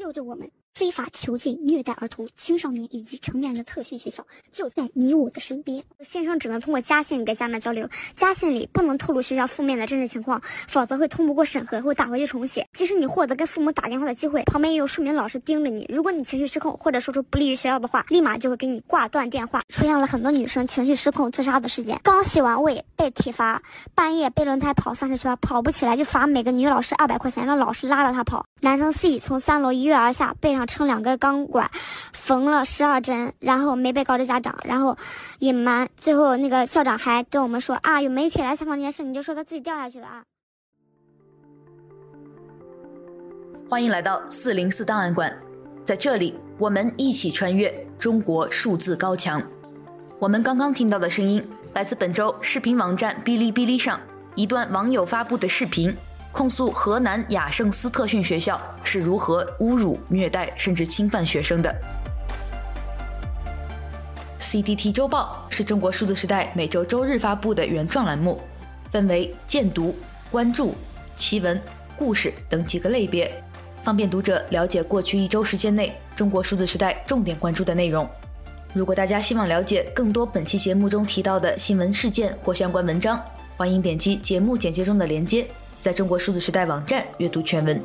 救救我们！非法囚禁、虐待儿童、青少年以及成年人的特训学校就在你我的身边。新生只能通过家信跟家长交流，家信里不能透露学校负面的真实情况，否则会通不过审核，会打回去重写。即使你获得跟父母打电话的机会，旁边也有数名老师盯着你。如果你情绪失控或者说出不利于学校的话，立马就会给你挂断电话。出现了很多女生情绪失控自杀的事件，刚洗完胃被体罚，半夜背轮胎跑三十圈，跑不起来就罚每个女老师二百块钱，让老师拉着她跑。男生 C 从三楼一跃而下，背上上撑两根钢管，缝了十二针，然后没被告知家长，然后隐瞒。最后那个校长还跟我们说啊，有媒体来采访这件事，你就说他自己掉下去的啊。欢迎来到四零四档案馆，在这里我们一起穿越中国数字高墙。我们刚刚听到的声音来自本周视频网站哔哩哔哩上一段网友发布的视频。控诉河南雅圣斯特训学校是如何侮辱、虐待甚至侵犯学生的。C D T 周报是中国数字时代每周周日发布的原创栏目，分为荐读、关注、奇闻、故事等几个类别，方便读者了解过去一周时间内中国数字时代重点关注的内容。如果大家希望了解更多本期节目中提到的新闻事件或相关文章，欢迎点击节目简介中的链接。在中国数字时代网站阅读全文。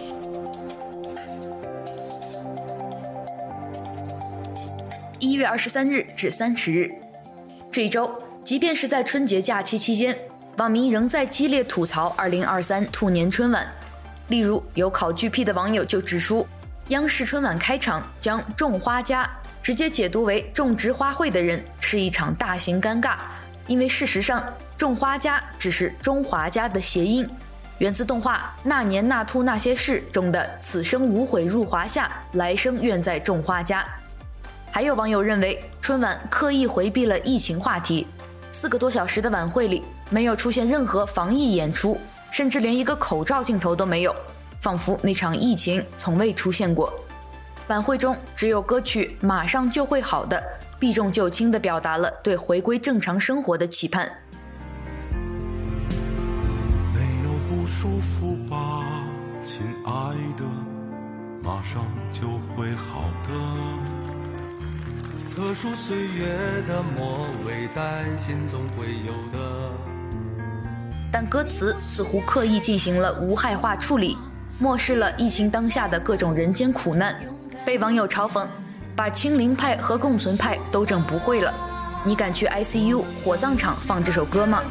一月二十三日至三十日，这一周，即便是在春节假期期间，网民仍在激烈吐槽二零二三兔年春晚。例如，有考据癖的网友就指出，央视春晚开场将“种花家”直接解读为种植花卉的人，是一场大型尴尬，因为事实上，“种花家”只是中华家的谐音。源自动画《那年那兔那些事》中的“此生无悔入华夏，来生愿在种花家”。还有网友认为，春晚刻意回避了疫情话题，四个多小时的晚会里没有出现任何防疫演出，甚至连一个口罩镜头都没有，仿佛那场疫情从未出现过。晚会中只有歌曲《马上就会好的》，避重就轻地表达了对回归正常生活的期盼。爱的，马上就会好的。特殊岁月的末尾，担心总会有的。但歌词似乎刻意进行了无害化处理，漠视了疫情当下的各种人间苦难，被网友嘲讽，把清零派和共存派都整不会了。你敢去 ICU 火葬场放这首歌吗？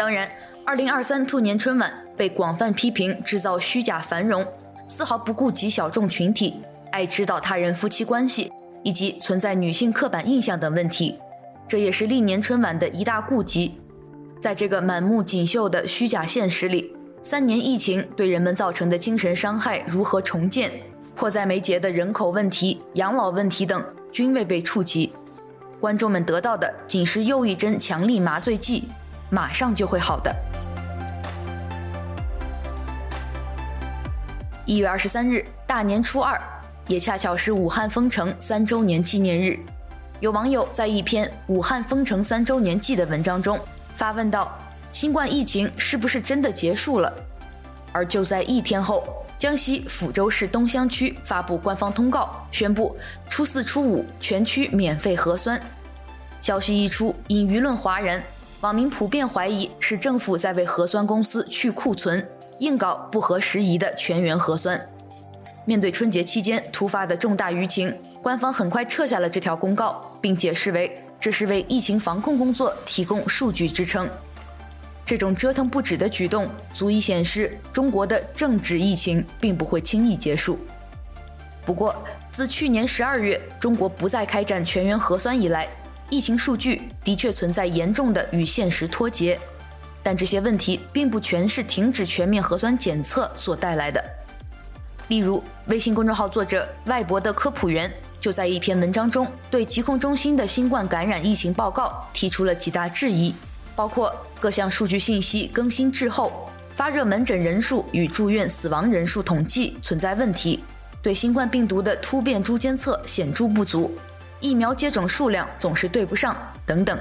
当然，二零二三兔年春晚被广泛批评制造虚假繁荣，丝毫不顾及小众群体爱指导他人夫妻关系以及存在女性刻板印象等问题，这也是历年春晚的一大痼疾。在这个满目锦绣的虚假现实里，三年疫情对人们造成的精神伤害如何重建，迫在眉睫的人口问题、养老问题等均未被触及。观众们得到的仅是又一针强力麻醉剂。马上就会好的。一月二十三日，大年初二，也恰巧是武汉封城三周年纪念日。有网友在一篇《武汉封城三周年记》的文章中发问道：“新冠疫情是不是真的结束了？”而就在一天后，江西抚州市东乡区发布官方通告，宣布初四、初五全区免费核酸。消息一出，引舆论哗然。网民普遍怀疑是政府在为核酸公司去库存，硬搞不合时宜的全员核酸。面对春节期间突发的重大舆情，官方很快撤下了这条公告，并解释为这是为疫情防控工作提供数据支撑。这种折腾不止的举动，足以显示中国的政治疫情并不会轻易结束。不过，自去年十二月中国不再开展全员核酸以来，疫情数据的确存在严重的与现实脱节，但这些问题并不全是停止全面核酸检测所带来的。例如，微信公众号作者外博的科普员就在一篇文章中对疾控中心的新冠感染疫情报告提出了几大质疑，包括各项数据信息更新滞后、发热门诊人数与住院死亡人数统计存在问题、对新冠病毒的突变株监测显著不足。疫苗接种数量总是对不上，等等，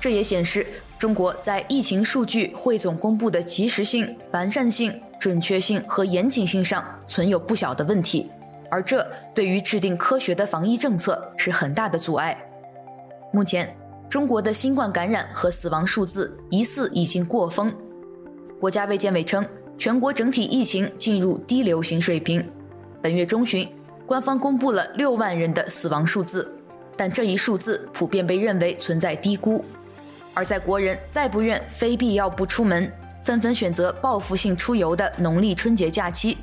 这也显示中国在疫情数据汇总公布的及时性、完善性、准确性和严谨性上存有不小的问题，而这对于制定科学的防疫政策是很大的阻碍。目前，中国的新冠感染和死亡数字疑似已经过峰。国家卫健委称，全国整体疫情进入低流行水平。本月中旬，官方公布了六万人的死亡数字，但这一数字普遍被认为存在低估。而在国人再不愿非必要不出门，纷纷选择报复性出游的农历春节假期，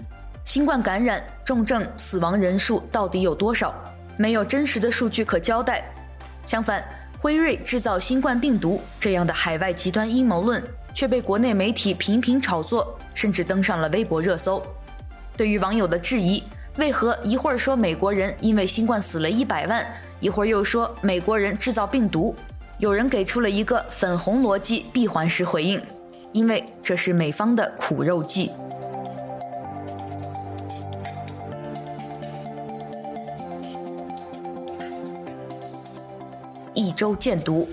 新冠感染、重症、死亡人数到底有多少？没有真实的数据可交代。相反，辉瑞制造新冠病毒这样的海外极端阴谋论却被国内媒体频频炒作，甚至登上了微博热搜。对于网友的质疑，为何一会儿说美国人因为新冠死了一百万，一会儿又说美国人制造病毒？有人给出了一个粉红逻辑闭环式回应，因为这是美方的苦肉计。一周见毒。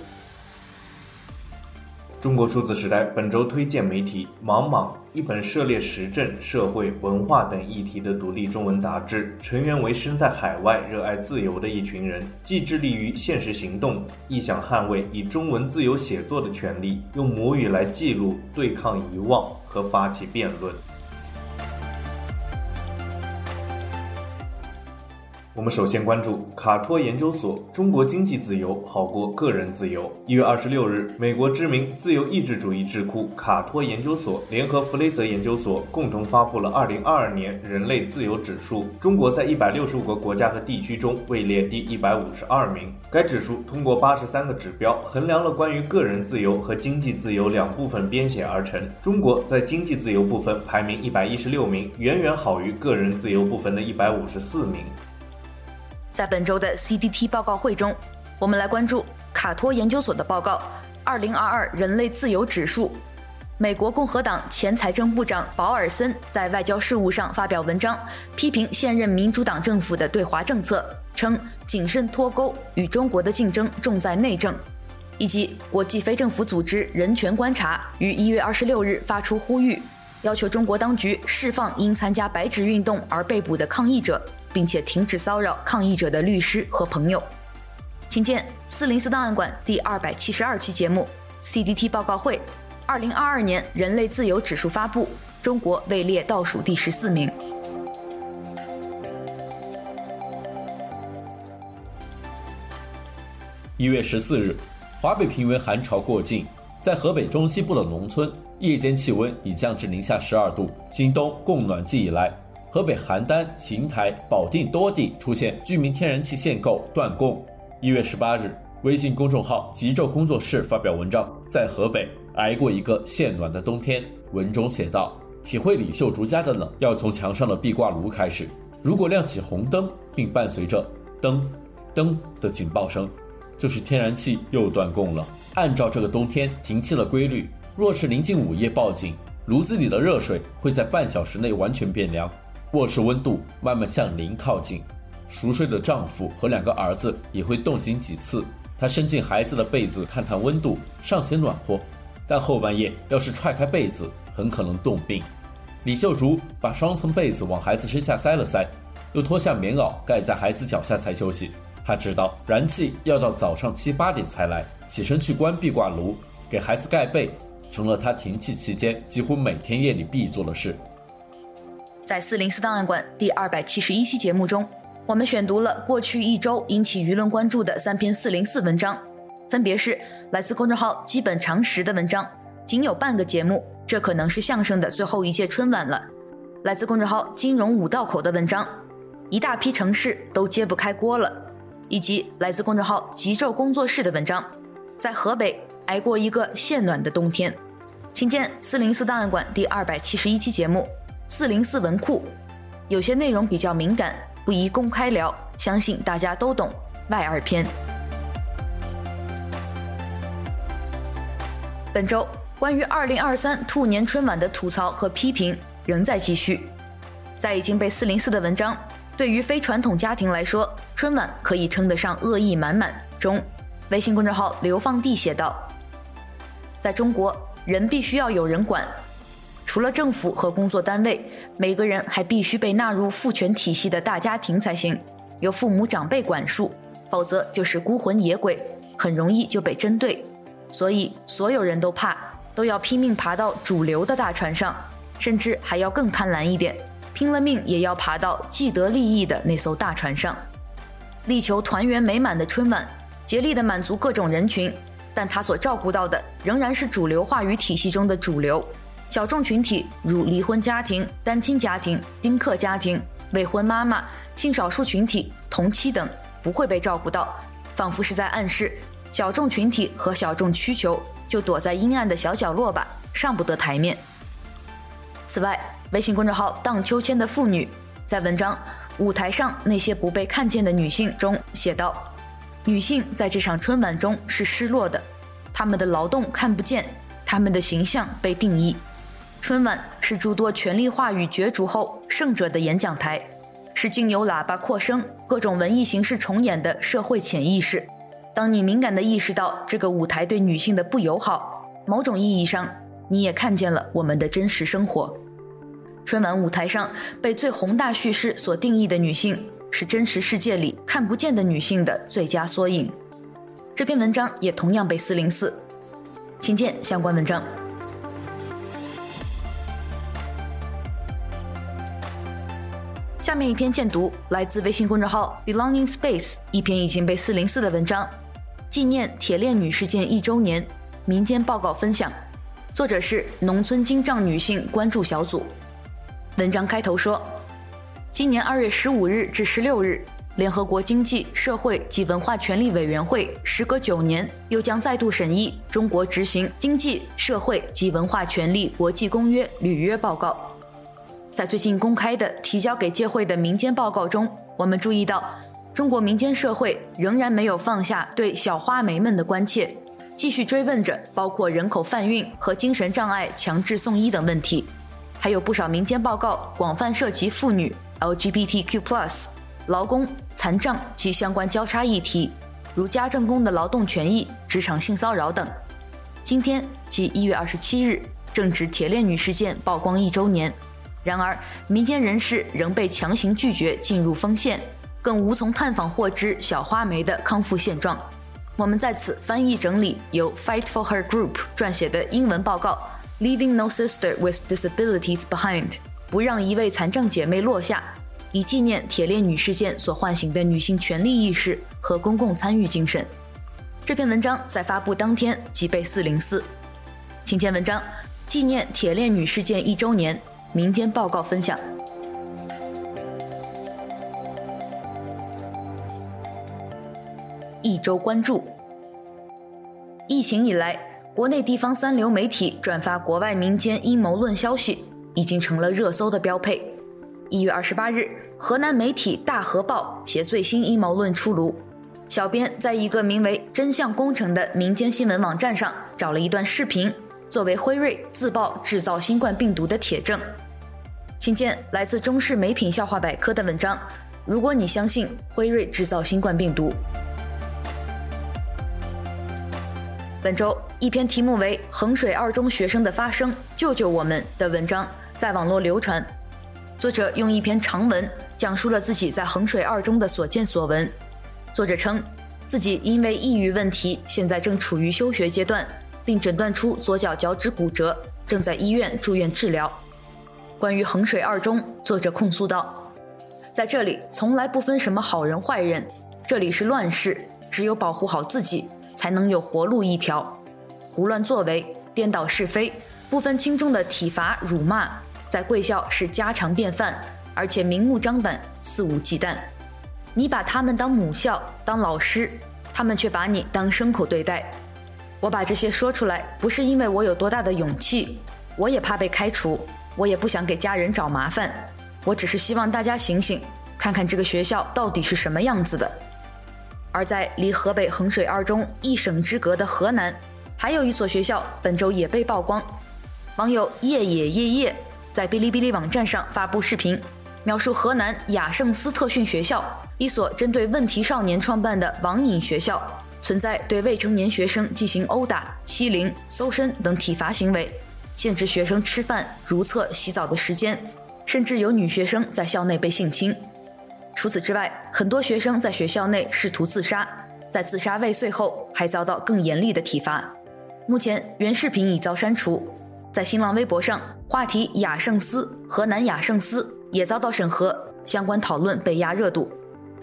中国数字时代本周推荐媒体《莽莽》，一本涉猎时政、社会、文化等议题的独立中文杂志，成员为身在海外、热爱自由的一群人，既致力于现实行动，亦想捍卫以中文自由写作的权利，用母语来记录、对抗遗忘和发起辩论。我们首先关注卡托研究所：中国经济自由好过个人自由。一月二十六日，美国知名自由意志主义智库卡托研究所联合弗雷泽研究所共同发布了二零二二年人类自由指数。中国在一百六十五个国家和地区中位列第一百五十二名。该指数通过八十三个指标，衡量了关于个人自由和经济自由两部分编写而成。中国在经济自由部分排名一百一十六名，远远好于个人自由部分的一百五十四名。在本周的 CDT 报告会中，我们来关注卡托研究所的报告《二零二二人类自由指数》。美国共和党前财政部长保尔森在外交事务上发表文章，批评现任民主党政府的对华政策，称谨慎脱钩与中国的竞争重在内政。以及国际非政府组织人权观察于一月二十六日发出呼吁，要求中国当局释放因参加白纸运动而被捕的抗议者。并且停止骚扰抗议者的律师和朋友，请见四零四档案馆第二百七十二期节目 CDT 报告会，二零二二年人类自由指数发布，中国位列倒数第十四名。一月十四日，华北平原寒潮过境，在河北中西部的农村，夜间气温已降至零下十二度。今冬供暖季以来。河北邯郸、邢台、保定多地出现居民天然气限购断供。一月十八日，微信公众号“极昼工作室”发表文章，在河北挨过一个限暖的冬天。文中写道：“体会李秀竹家的冷，要从墙上的壁挂炉开始。如果亮起红灯，并伴随着噔噔的警报声，就是天然气又断供了。按照这个冬天停气的规律，若是临近午夜报警，炉子里的热水会在半小时内完全变凉。”卧室温度慢慢向零靠近，熟睡的丈夫和两个儿子也会冻醒几次。他伸进孩子的被子探探温度，尚且暖和，但后半夜要是踹开被子，很可能冻病。李秀竹把双层被子往孩子身下塞了塞，又脱下棉袄盖在孩子脚下才休息。她知道燃气要到早上七八点才来，起身去关壁挂炉，给孩子盖被，成了她停气期间几乎每天夜里必做的事。在四零四档案馆第二百七十一期节目中，我们选读了过去一周引起舆论关注的三篇四零四文章，分别是来自公众号“基本常识”的文章“仅有半个节目，这可能是相声的最后一届春晚了”，来自公众号“金融五道口”的文章“一大批城市都揭不开锅了”，以及来自公众号“极昼工作室”的文章“在河北挨过一个限暖的冬天”，请见四零四档案馆第二百七十一期节目。四零四文库，有些内容比较敏感，不宜公开聊，相信大家都懂。外二篇。本周关于二零二三兔年春晚的吐槽和批评仍在继续。在已经被四零四的文章，对于非传统家庭来说，春晚可以称得上恶意满满中，微信公众号流放地写道。在中国，人必须要有人管，除了政府和工作单位，每个人还必须被纳入父权体系的大家庭才行，由父母长辈管束，否则就是孤魂野鬼，很容易就被针对。所以所有人都怕，都要拼命爬到主流的大船上，甚至还要更贪婪一点，拼了命也要爬到既得利益的那艘大船上，力求团圆美满的春晚，竭力地满足各种人群。但他所照顾到的仍然是主流话语体系中的主流，小众群体如离婚家庭、单亲家庭、丁克家庭、未婚妈妈、性少数群体、同妻等不会被照顾到，仿佛是在暗示小众群体和小众需求就躲在阴暗的小角落吧，上不得台面。此外，微信公众号“荡秋千”的妇女在文章《舞台上那些不被看见的女性》中写道。女性在这场春晚中是失落的，她们的劳动看不见，她们的形象被定义。春晚是诸多权力话语角逐后胜者的演讲台，是经由喇叭扩声、各种文艺形式重演的社会潜意识。当你敏感地意识到这个舞台对女性的不友好，某种意义上，你也看见了我们的真实生活。春晚舞台上被最宏大叙事所定义的女性。是真实世界里看不见的女性的最佳缩影。这篇文章也同样被四零四，请见相关文章。下面一篇荐读来自微信公众号 Belonging Space，一篇已经被四零四的文章，纪念铁链女事件一周年，民间报告分享，作者是农村精障女性关注小组。文章开头说。今年二月十五日至十六日，联合国经济社会及文化权利委员会时隔九年又将再度审议中国执行经济社会及文化权利国际公约履约报告。在最近公开的提交给届会的民间报告中，我们注意到，中国民间社会仍然没有放下对小花梅们的关切，继续追问着包括人口贩运和精神障碍强制送医等问题，还有不少民间报告广泛涉及妇女。LGBTQ+、劳工、残障及相关交叉议题，如家政工的劳动权益、职场性骚扰等。今天即一月二十七日，正值铁链女事件曝光一周年。然而，民间人士仍被强行拒绝进入丰县，更无从探访获知小花梅的康复现状。我们在此翻译整理由 Fight for Her Group 撰写的英文报告：Leaving No Sister with Disabilities Behind。不让一位残障姐妹落下，以纪念铁链女事件所唤醒的女性权利意识和公共参与精神。这篇文章在发布当天即被四零四，请见文章：纪念铁链女事件一周年，民间报告分享。一周关注：疫情以来，国内地方三流媒体转发国外民间阴谋论消息。已经成了热搜的标配。一月二十八日，河南媒体大河报写最新阴谋论出炉。小编在一个名为“真相工程”的民间新闻网站上找了一段视频，作为辉瑞自曝制造新冠病毒的铁证。请见来自中视美品笑话百科的文章。如果你相信辉瑞制造新冠病毒，本周一篇题目为《衡水二中学生的发声，救救我们》的文章。在网络流传，作者用一篇长文讲述了自己在衡水二中的所见所闻。作者称，自己因为抑郁问题，现在正处于休学阶段，并诊断出左脚脚趾骨折，正在医院住院治疗。关于衡水二中，作者控诉道：“在这里从来不分什么好人坏人，这里是乱世，只有保护好自己，才能有活路一条。胡乱作为，颠倒是非，不分轻重的体罚辱骂。”在贵校是家常便饭，而且明目张胆、肆无忌惮。你把他们当母校、当老师，他们却把你当牲口对待。我把这些说出来，不是因为我有多大的勇气，我也怕被开除，我也不想给家人找麻烦。我只是希望大家醒醒，看看这个学校到底是什么样子的。而在离河北衡水二中一省之隔的河南，还有一所学校，本周也被曝光。网友夜野夜夜。在哔哩哔哩网站上发布视频，描述河南雅圣斯特训学校，一所针对问题少年创办的网瘾学校，存在对未成年学生进行殴打、欺凌、搜身等体罚行为，限制学生吃饭、如厕、洗澡的时间，甚至有女学生在校内被性侵。除此之外，很多学生在学校内试图自杀，在自杀未遂后还遭到更严厉的体罚。目前原视频已遭删除，在新浪微博上，话题“雅圣思”河南雅圣思也遭到审核，相关讨论被压热度。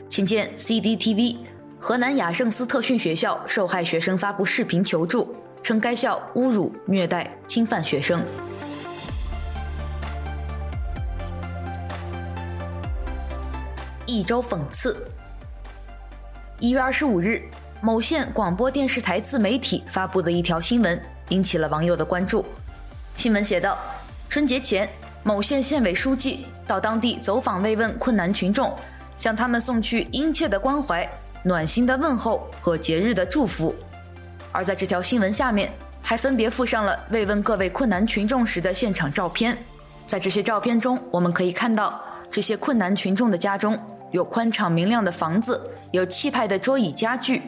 请见 CDTV。河南雅圣斯特训学校受害学生发布视频求助，称该校侮辱、虐待、侵犯学生。一周讽刺。一月二十五日，某县广播电视台自媒体发布的一条新闻引起了网友的关注。新闻写道：春节前，某县县委书记到当地走访慰问困难群众，向他们送去殷切的关怀。暖心的问候和节日的祝福，而在这条新闻下面，还分别附上了慰问各位困难群众时的现场照片。在这些照片中，我们可以看到这些困难群众的家中有宽敞明亮的房子，有气派的桌椅家具。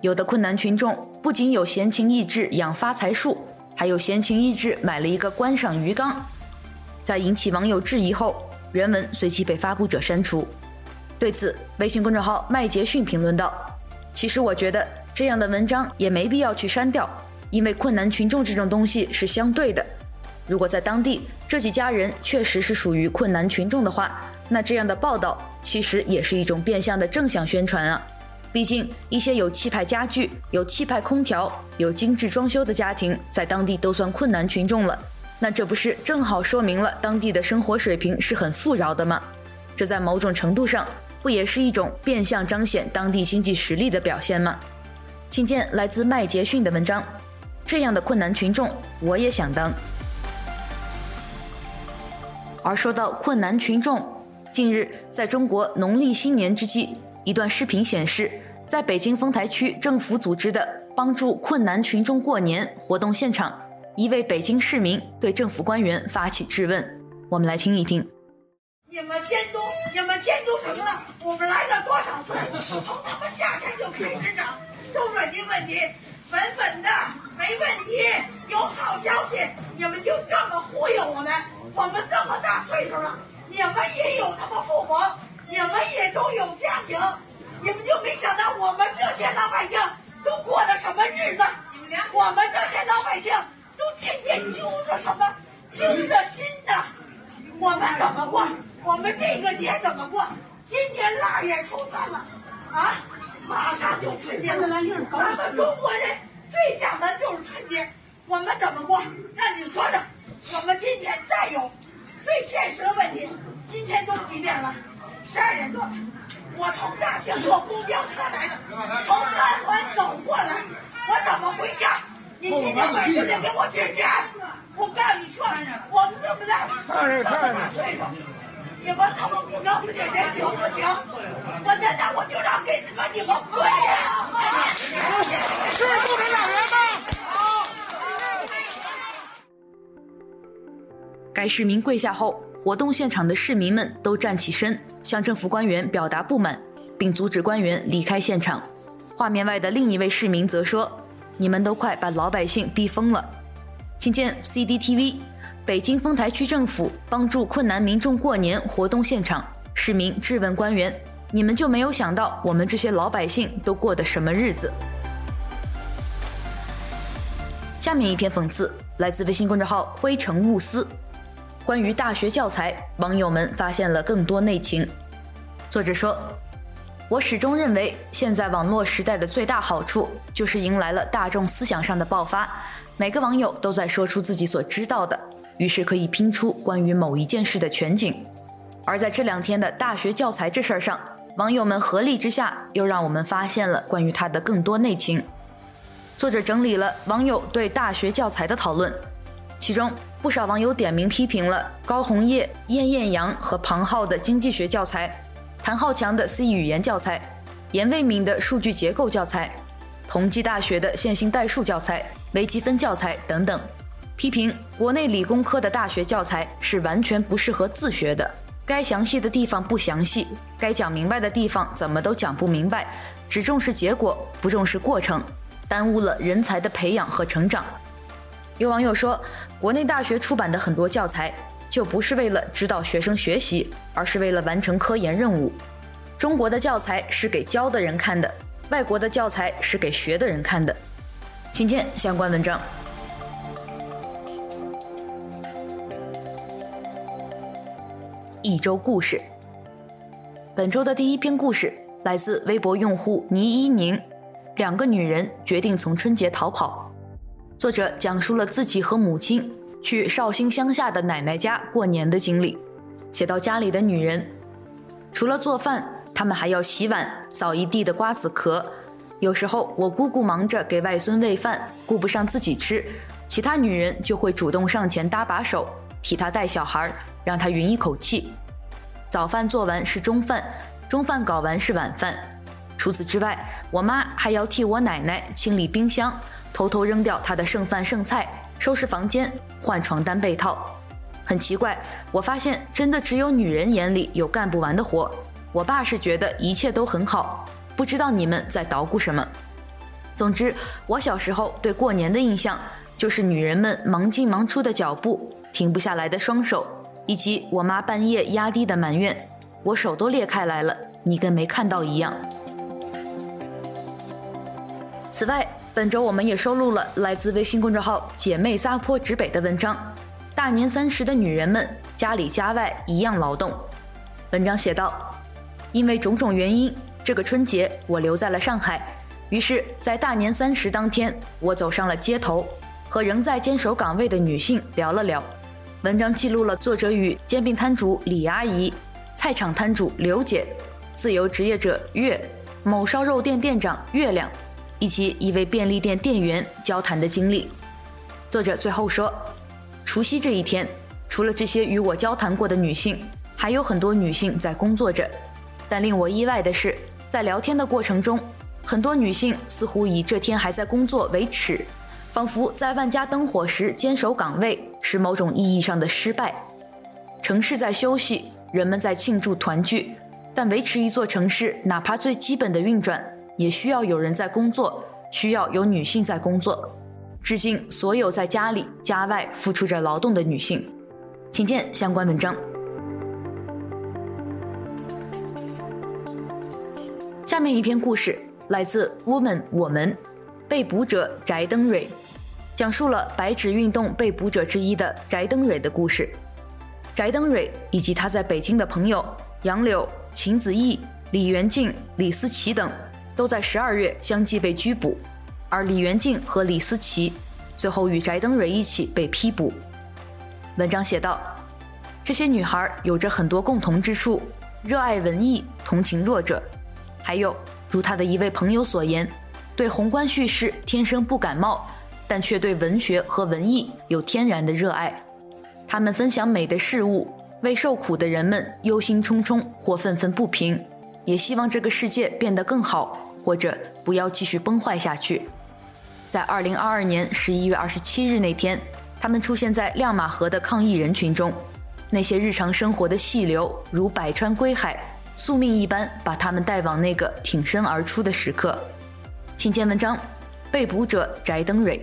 有的困难群众不仅有闲情逸致养发财树，还有闲情逸致买了一个观赏鱼缸。在引起网友质疑后，原文随即被发布者删除。对此，微信公众号麦杰逊评论道：“其实我觉得这样的文章也没必要去删掉，因为困难群众这种东西是相对的。如果在当地这几家人确实是属于困难群众的话，那这样的报道其实也是一种变相的正向宣传啊。毕竟一些有气派家具、有气派空调、有精致装修的家庭，在当地都算困难群众了，那这不是正好说明了当地的生活水平是很富饶的吗？这在某种程度上。”不也是一种变相彰显当地经济实力的表现吗？请见来自麦杰逊的文章。这样的困难群众，我也想当。而说到困难群众，近日在中国农历新年之际，一段视频显示，在北京丰台区政府组织的帮助困难群众过年活动现场，一位北京市民对政府官员发起质问。我们来听一听。你们监督，你们监督什么呢？我们来了多少次？从他们夏天就开始涨周转金问题，稳稳的没问题，有好消息，你们就这么忽悠我们？我们这么大岁数了，你们也有他们父母，你们也都有家庭，你们就没想到我们这些老百姓都过的什么日子？我们这些老百姓都天天揪着什么？揪着心的，我们怎么过？我们这个节怎么过？今年腊月初三了，啊，马上就春节了。咱们中国人最讲的就是春节，我们怎么过？让你说说。我们今天再有最现实的问题，今天都几点了？十二点多了。我从大兴坐公交车来的，从三环走过来，我怎么回家？你今天晚上得给我解决。我告诉你说，我们这么大，这么大岁数。你们他妈不能不解决行不行？我现在我就让给你们，你们跪呀！是共产党员吗？该市民跪下后，活动现场的市民们都站起身，向政府官员表达不满，并阻止官员离开现场。画面外的另一位市民则说：“你们都快把老百姓逼疯了。”请见 CDTV。北京丰台区政府帮助困难民众过年活动现场，市民质问官员：“你们就没有想到我们这些老百姓都过的什么日子？”下面一篇讽刺来自微信公众号“灰城雾丝”，关于大学教材，网友们发现了更多内情。作者说：“我始终认为，现在网络时代的最大好处就是迎来了大众思想上的爆发，每个网友都在说出自己所知道的。”于是可以拼出关于某一件事的全景，而在这两天的大学教材这事儿上，网友们合力之下，又让我们发现了关于它的更多内情。作者整理了网友对大学教材的讨论，其中不少网友点名批评了高红叶、晏艳阳和庞浩的经济学教材，谭浩强的 C 语言教材，严卫敏的数据结构教材，同济大学的线性代数教材、微积分教材等等。批评国内理工科的大学教材是完全不适合自学的，该详细的地方不详细，该讲明白的地方怎么都讲不明白，只重视结果，不重视过程，耽误了人才的培养和成长。有网友说，国内大学出版的很多教材就不是为了指导学生学习，而是为了完成科研任务。中国的教材是给教的人看的，外国的教材是给学的人看的。请见相关文章。一周故事。本周的第一篇故事来自微博用户倪一宁，两个女人决定从春节逃跑。作者讲述了自己和母亲去绍兴乡下的奶奶家过年的经历。写到家里的女人，除了做饭，她们还要洗碗、扫一地的瓜子壳。有时候我姑姑忙着给外孙喂饭，顾不上自己吃，其他女人就会主动上前搭把手，替她带小孩，让她匀一口气。早饭做完是中饭，中饭搞完是晚饭。除此之外，我妈还要替我奶奶清理冰箱。偷偷扔掉她的剩饭剩菜，收拾房间，换床单被套。很奇怪，我发现真的只有女人眼里有干不完的活。我爸是觉得一切都很好，不知道你们在捣鼓什么。总之，我小时候对过年的印象就是女人们忙进忙出的脚步，停不下来的双手，以及我妈半夜压低的埋怨：“我手都裂开来了，你跟没看到一样。”此外，本周我们也收录了来自微信公众号“姐妹撒泼指北”的文章，《大年三十的女人们，家里家外一样劳动》。文章写道：“因为种种原因，这个春节我留在了上海。于是，在大年三十当天，我走上了街头，和仍在坚守岗位的女性聊了聊。文章记录了作者与煎饼摊主李阿姨、菜场摊主刘姐、自由职业者月、某烧肉店店长月亮。”以及一位便利店店员交谈的经历。作者最后说，除夕这一天，除了这些与我交谈过的女性，还有很多女性在工作着。但令我意外的是，在聊天的过程中，很多女性似乎以这天还在工作为耻，仿佛在万家灯火时坚守岗位是某种意义上的失败。城市在休息，人们在庆祝团聚，但维持一座城市，哪怕最基本的运转。也需要有人在工作，需要有女性在工作。致敬所有在家里家外付出着劳动的女性，请见相关文章。下面一篇故事来自《Woman 我们》，被捕者翟登蕊，讲述了白纸运动被捕者之一的翟登蕊的故事。翟登蕊以及他在北京的朋友杨柳、秦子义、李元静、李思琪等。都在十二月相继被拘捕，而李元静和李思琪最后与翟登蕊一起被批捕。文章写道：这些女孩有着很多共同之处，热爱文艺，同情弱者，还有如他的一位朋友所言，对宏观叙事天生不感冒，但却对文学和文艺有天然的热爱。他们分享美的事物，为受苦的人们忧心忡忡或愤愤不平。也希望这个世界变得更好，或者不要继续崩坏下去。在二零二二年十一月二十七日那天，他们出现在亮马河的抗议人群中，那些日常生活的细流如百川归海，宿命一般把他们带往那个挺身而出的时刻。请见文章，被捕者翟登蕊。